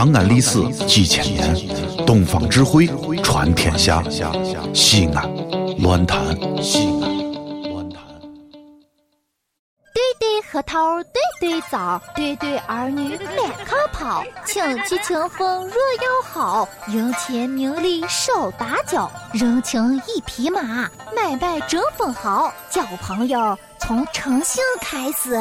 长安历史几千年，东方智慧传天下。西安，乱谈西安，乱谈。对对核桃，对对枣，对对儿女满炕跑，亲戚清风若要好，赢钱名利手打脚，人情一匹马，买卖争分毫，交朋友从诚信开始。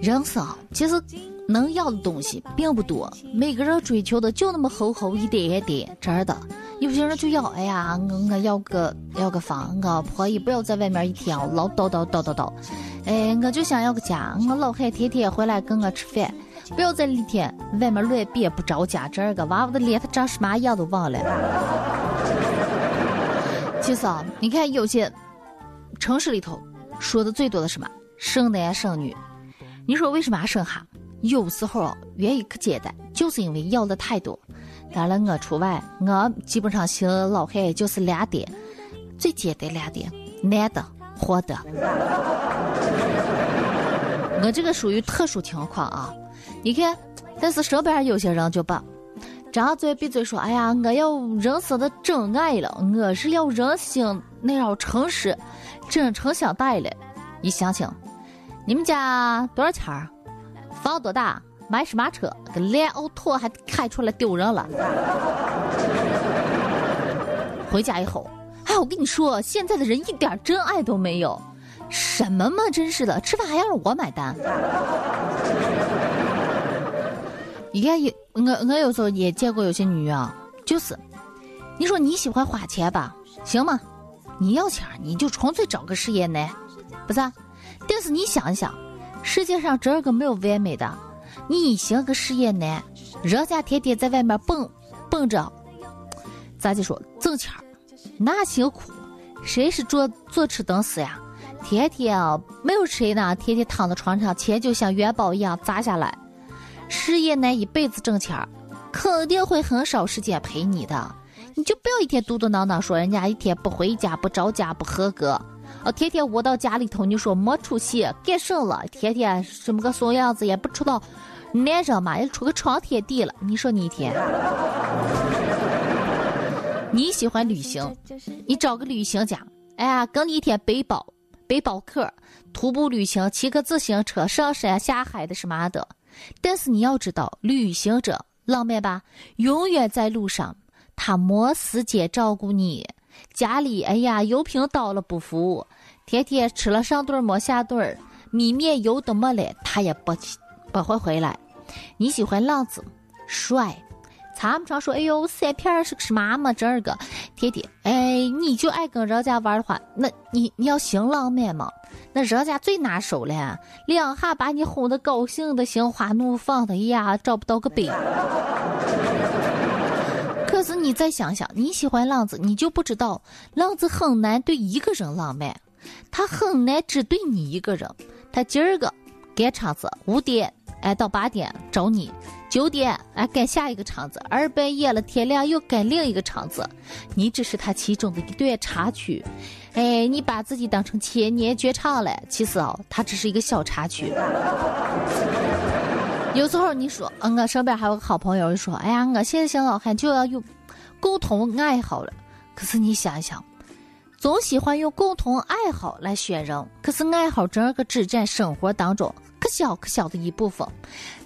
人生其实能要的东西并不多，每个人追求的就那么厚厚一点点，真的。有些人就要，哎呀，我我要个要个房，我婆姨不要在外面一天唠叨叨叨叨叨。哎，我就想要个家，我老汉天天回来跟我吃饭，不要在一天外面乱变不着家。这个娃娃的脸他长什么样都忘了。其实啊，你看有些城市里头说的最多的什么生男生女。你说为什么还生哈？有时候原因可简单，就是因为要的太多。当然我除外，我基本上寻老汉就是两点，最简单两点：男的、活的。我这个属于特殊情况啊！你看，但是身边有些人就把张嘴闭嘴说：“哎呀，我要人生的真爱了，我是要人性那样诚实、真诚相待了。”你想想。你们家多少钱儿？房多大？买什么车？跟连奥拓还开出来丢人了。回家以后，哎，我跟你说，现在的人一点真爱都没有。什么嘛，真是的，吃饭还要让我买单。你看，有我我有时候也见过有些女啊，就是，你说你喜欢花钱吧，行吗？你要钱，你就纯粹找个事业男，不是？但是你想想，世界上这个没有完美的。你行个事业男，人家天天在外面蹦蹦着，咋就说挣钱儿，那辛苦，谁是坐坐吃等死呀？天天啊，没有谁呢，天天躺在床上，钱就像元宝一样砸下来。事业男一辈子挣钱，肯定会很少时间陪你的。你就不要一天嘟嘟囔囔说人家一天不回家、不着家、不合格。哦，天天窝到家里头，你说没出息，干什了？天天什么个怂样子，也不出道男人嘛，也出个闯天地了。你说你一天，你喜欢旅行，你找个旅行家，哎呀，跟你一天背包、背包客，徒步旅行，骑个自行车上山下海的什么的。但是你要知道，旅行者浪漫吧，永远在路上，他没时间照顾你。家里哎呀，油瓶倒了不服，天天吃了上顿没下顿，米面油都没了，他也不不会回来。你喜欢浪子，帅，他们常说，哎呦，三片是个什么嘛？这个天天哎，你就爱跟人家玩的话，那你你要行浪漫嘛？那人家最拿手了，两下把你哄得高兴的心花怒放的，哎呀，找不到个北。可是你再想想，你喜欢浪子，你就不知道浪子很难对一个人浪漫，他很难只对你一个人。他今儿个赶场子，五点哎到八点找你，九点哎赶下一个场子，二半夜了天亮又赶另一个场子，你只是他其中的一段插曲。哎，你把自己当成千年绝唱了，其实哦，他只是一个小插曲。有时候你说，嗯，我身边还有个好朋友说，哎呀，我现在想老汉就要有共同爱好了。可是你想想，总喜欢用共同爱好来选人，可是爱好这个只占生活当中可小可小的一部分。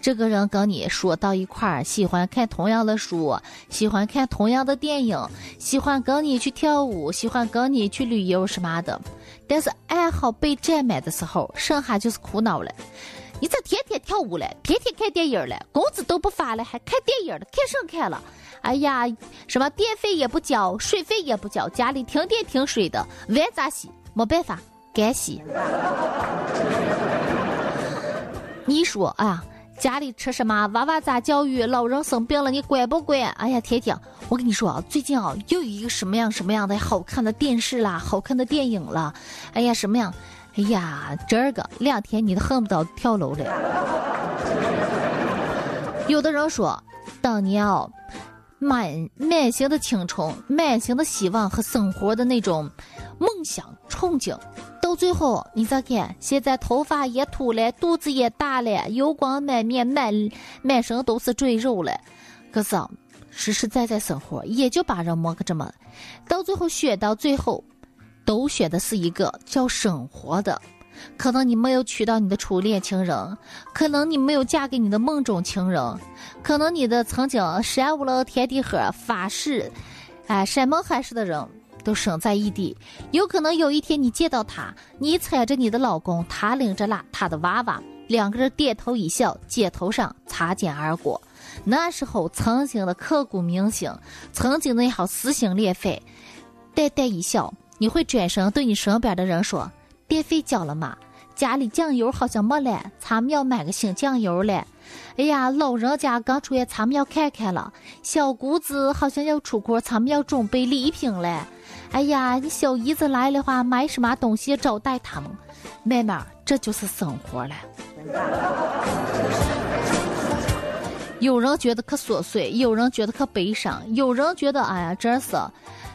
这个人跟你说到一块儿，喜欢看同样的书，喜欢看同样的电影，喜欢跟你去跳舞，喜欢跟你去旅游什么的。但是爱好被占满的时候，剩下就是苦恼了。你这天天跳舞了，天天看电影了，工资都不发了，还看电影了？看什么看了？哎呀，什么电费也不交，水费也不交，家里停电停水的，碗咋洗？没办法，干洗。你说啊，家里吃什么？娃娃咋教育？老人生病了，你管不管？哎呀，天天，我跟你说啊，最近啊，又有一个什么样什么样的好看的电视啦，好看的电影了，哎呀，什么样？哎呀，这个两天你都恨不得跳楼了。有的人说，当年哦，满满心的青春、满心的希望和生活的那种梦想憧憬，到最后你再看，现在头发也秃了，肚子也大了，油光满面，满满身都是赘肉了。可是，实实在在生活也就把人磨个这么，到最后选到最后，都选的是一个叫生活的。可能你没有娶到你的初恋情人，可能你没有嫁给你的梦中情人，可能你的曾经山无棱天地合发誓，哎山盟海誓的人都生在异地。有可能有一天你见到他，你搀着你的老公，他领着啦他的娃娃，两个人点头一笑，街头上擦肩而过。那时候曾经的刻骨铭心，曾经那好撕心裂肺，淡淡一笑，你会转身对你身边的人说。电费交了吗？家里酱油好像没了，咱们要买个新酱油了。哎呀，老人家刚出院，咱们要看看了。小姑子好像要出国，咱们要准备礼品了。哎呀，你小姨子来的话，买什么东西招待他们？妹妹，这就是生活了。有人觉得可琐碎，有人觉得可悲伤，有人觉得哎呀，真是，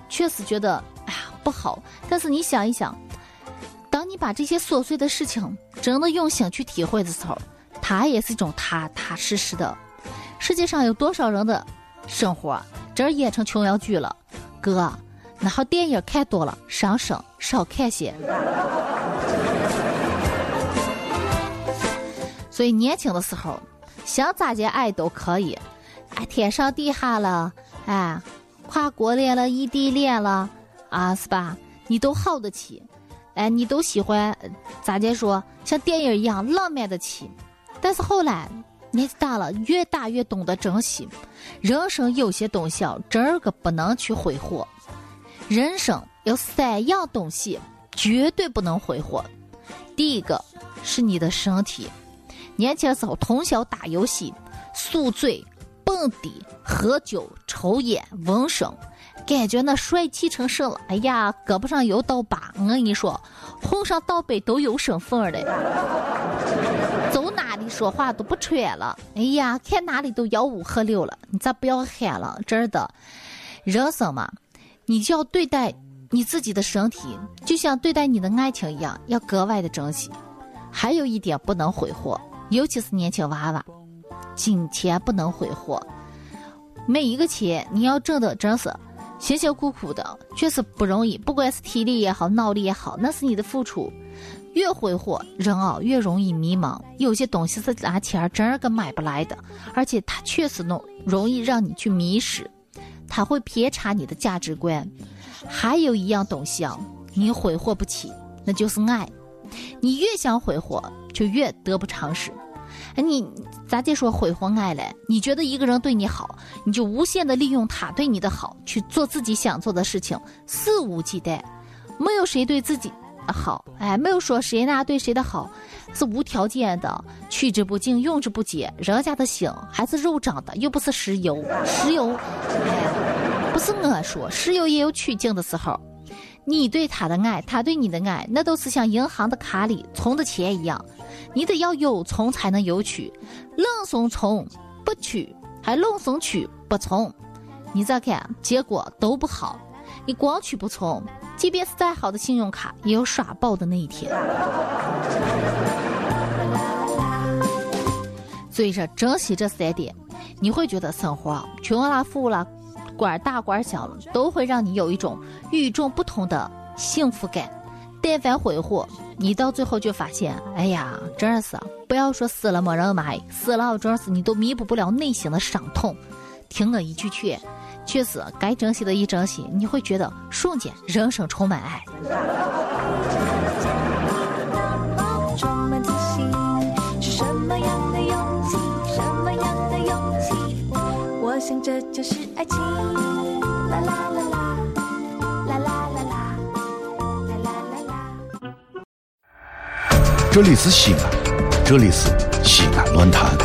确实觉得哎呀不好。但是你想一想。当你把这些琐碎的事情真的用心去体会的时候，它也是一种踏踏实实的。世界上有多少人的生活真演成琼瑶剧了？哥，那好电影看多了，伤身少看些。所以年轻的时候，想咋接爱都可以，哎，天上地下了，哎，跨国恋了，异地恋了，啊，是吧？你都耗得起。哎，你都喜欢咋的说？像电影一样浪漫的起，但是后来年纪大了，越大越懂得珍惜。人生有些东西啊，真儿个不能去挥霍。人生有三样东西绝对不能挥霍。第一个是你的身体。年轻时候通宵打游戏、宿醉、蹦迪、喝酒、抽烟、纹身。感觉那帅气成神了，哎呀，胳膊上有刀疤，我跟你说，混上倒杯都有身份的，走哪里说话都不喘了，哎呀，看哪里都吆五喝六了，你咋不要喊了？真的，人生嘛，你就要对待你自己的身体，就像对待你的爱情一样，要格外的珍惜。还有一点不能挥霍，尤其是年轻娃娃，金钱不能挥霍，每一个钱你要挣的真是。辛辛苦苦的确实不容易，不管是体力也好，脑力也好，那是你的付出。越挥霍，人啊越容易迷茫。有些东西是拿钱真儿个买不来的，而且它确实能容易让你去迷失，它会偏差你的价值观。还有一样东西啊，你挥霍不起，那就是爱。你越想挥霍，就越得不偿失。你咋地说悔婚爱嘞？你觉得一个人对你好，你就无限的利用他对你的好去做自己想做的事情，肆无忌惮。没有谁对自己好，哎，没有说谁哪对谁的好是无条件的，取之不尽，用之不竭。人家的心还是肉长的，又不是石油。石油，哎，不是我说，石油也有取尽的时候。你对他的爱，他对你的爱，那都是像银行的卡里存的钱一样。你得要有存才能有取，愣怂存不取，还愣怂取不存，你再看结果都不好。你光取不存，即便是再好的信用卡，也有刷爆的那一天。所以说，珍惜这三点，你会觉得生活穷了富了，官大官小，都会让你有一种与众不同的幸福感。但凡挥霍，你到最后就发现，哎呀，真是不要说死了没人埋，死了真是你都弥补不了内心的伤痛。听我一句劝，确实该珍惜的一珍惜，你会觉得瞬间人生充满爱。想这就是爱情，啦啦啦啦。这里是西安，这里是西安论坛。